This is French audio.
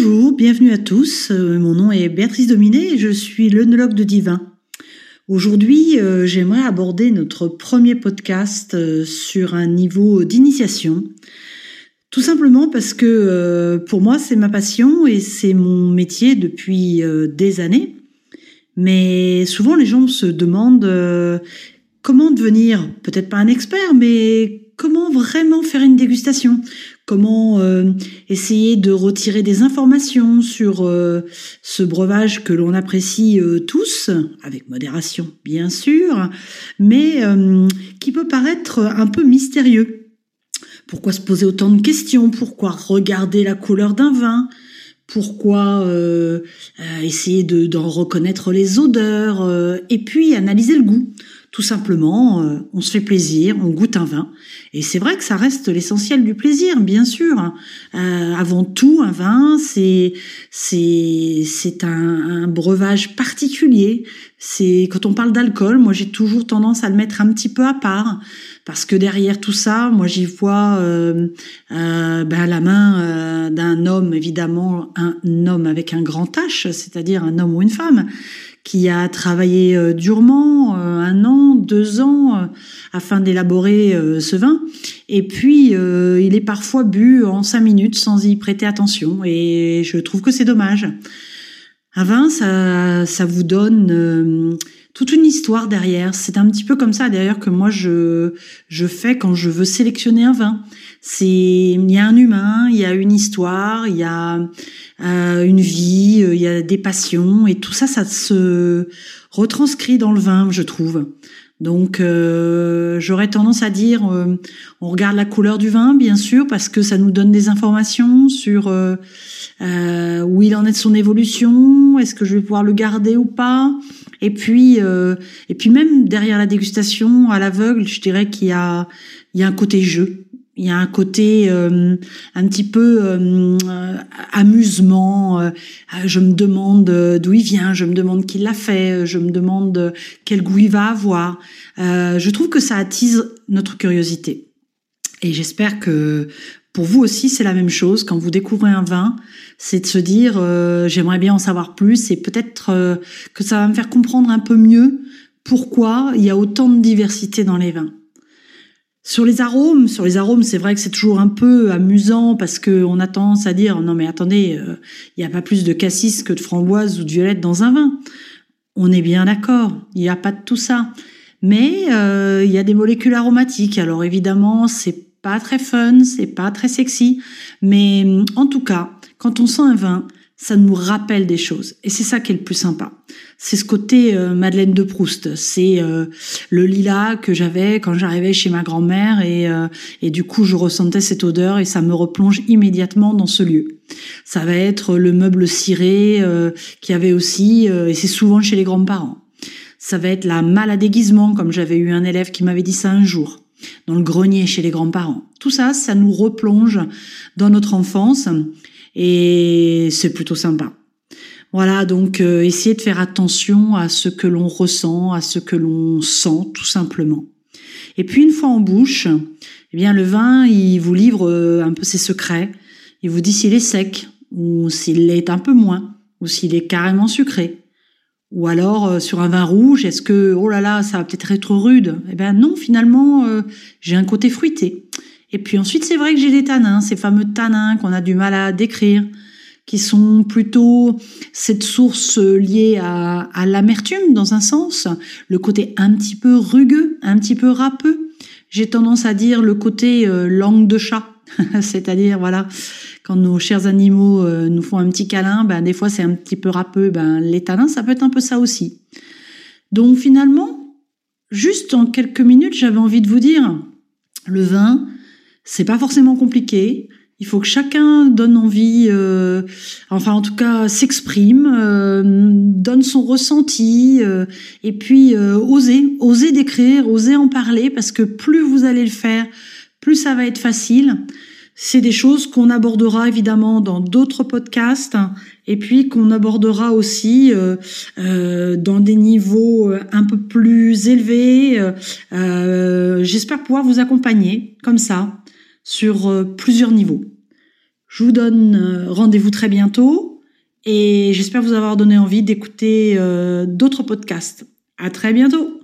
Bonjour, bienvenue à tous. Euh, mon nom est Béatrice Dominé et je suis l'œnologue de Divin. Aujourd'hui, euh, j'aimerais aborder notre premier podcast euh, sur un niveau d'initiation. Tout simplement parce que pour moi, c'est ma passion et c'est mon métier depuis des années. Mais souvent, les gens se demandent comment devenir, peut-être pas un expert, mais comment vraiment faire une dégustation? Comment euh, essayer de retirer des informations sur euh, ce breuvage que l'on apprécie euh, tous, avec modération bien sûr, mais qui peut paraître un peu mystérieux? Pourquoi se poser autant de questions? Pourquoi regarder la couleur d'un vin? Pourquoi essayer d'en reconnaître les odeurs et puis analyser le goût? Tout simplement, euh, on se fait plaisir, on goûte un vin. Et c'est vrai que ça reste l'essentiel du plaisir, bien sûr. Euh, avant tout, un vin, c'est c'est c'est un, un, breuvage particulier. C'est quand on parle d'alcool, moi j'ai toujours tendance à le mettre un petit peu à part parce que derrière tout ça, moi j'y vois euh, euh ben, la main euh, d'un homme, évidemment un homme avec un grand H, c'est-à-dire un homme ou une femme qui a travaillé euh, durement euh, un an, deux ans euh, afin d'élaborer ce vin. Et puis, il est parfois bu en cinq minutes sans y prêter attention. Et je trouve que c'est dommage. Un vin, ça, ça vous donne toute une histoire derrière. C'est un petit peu comme ça d'ailleurs que moi je je fais quand je veux sélectionner un vin. C'est il y a un humain, il y a une histoire, il y a euh, une vie, euh, il y a des passions et tout ça, ça se retranscrit dans le vin, je trouve. Donc euh, j'aurais tendance à dire, on regarde la couleur du vin, bien sûr, parce que ça nous donne des informations sur où il en est de son évolution, est-ce que je vais pouvoir le garder ou pas. Et puis et puis même derrière la dégustation à l'aveugle, je dirais qu'il y a il y a un côté jeu. Il y a un côté euh, un petit peu euh, amusement. Euh, je me demande d'où il vient, je me demande qui l'a fait, je me demande quel goût il va avoir. je trouve que ça attise notre curiosité. Et j'espère que pour vous aussi, c'est la même chose. Quand vous découvrez un vin, c'est de se dire j'aimerais bien en savoir plus et peut-être que ça va me faire comprendre un peu mieux pourquoi il y a autant de diversité dans les vins. Sur les arômes, sur les arômes, c'est vrai que c'est toujours un peu amusant parce que on a tendance à dire non mais attendez, euh, il n'y a pas plus de cassis que de framboise ou de violette dans un vin. On est bien d'accord, il n'y a pas de tout ça. Mais euh, il y a des molécules aromatiques. Alors évidemment, c'est pas très fun, c'est pas très sexy, mais en tout cas, quand on sent un vin, ça nous rappelle des choses. Et c'est ça qui est le plus sympa. C'est ce côté euh, Madeleine de Proust. C'est euh, le lilas que j'avais quand j'arrivais chez ma grand-mère et, euh, et du coup je ressentais cette odeur et ça me replonge immédiatement dans ce lieu. Ça va être le meuble ciré qui avait aussi, et c'est souvent chez les grands-parents. Ça va être la malle à déguisement, comme j'avais eu un élève qui m'avait dit ça un jour, dans le grenier chez les grands-parents. Tout ça, ça nous replonge dans notre enfance et c'est plutôt sympa. Voilà, donc euh, essayez de faire attention à ce que l'on ressent, à ce que l'on sent, tout simplement. Et puis une fois en bouche, eh bien le vin, il vous livre euh, un peu ses secrets. Il vous dit s'il est sec ou s'il l'est un peu moins ou s'il est carrément sucré. Ou alors euh, sur un vin rouge, est-ce que oh là là, ça va peut-être être rude? Eh bien non, finalement, j'ai un côté fruité. Et puis ensuite, c'est vrai que j'ai des tanins, ces fameux tanins qu'on a du mal à décrire, qui sont plutôt cette source liée à, à l'amertume dans un sens, le côté un petit peu rugueux, un petit peu râpeux. J'ai tendance à dire le côté euh, langue de chat, c'est-à-dire voilà, quand nos chers animaux euh, nous font un petit câlin, ben des fois c'est un petit peu râpeux, ben les tanins ça peut être un peu ça aussi. Donc finalement, juste en quelques minutes, j'avais envie de vous dire, le vin, c'est pas forcément compliqué. Il faut que chacun donne envie, euh, enfin en tout cas s'exprime, euh, donne son ressenti, euh, et puis oser, oser décrire, oser en parler, parce que plus vous allez le faire, plus ça va être facile. C'est des choses qu'on abordera évidemment dans d'autres podcasts, et puis qu'on abordera aussi dans des niveaux un peu plus élevés. J'espère pouvoir vous accompagner comme ça sur euh, plusieurs niveaux. Je vous donne rendez-vous très bientôt et j'espère vous avoir donné envie d'écouter d'autres podcasts. À très bientôt!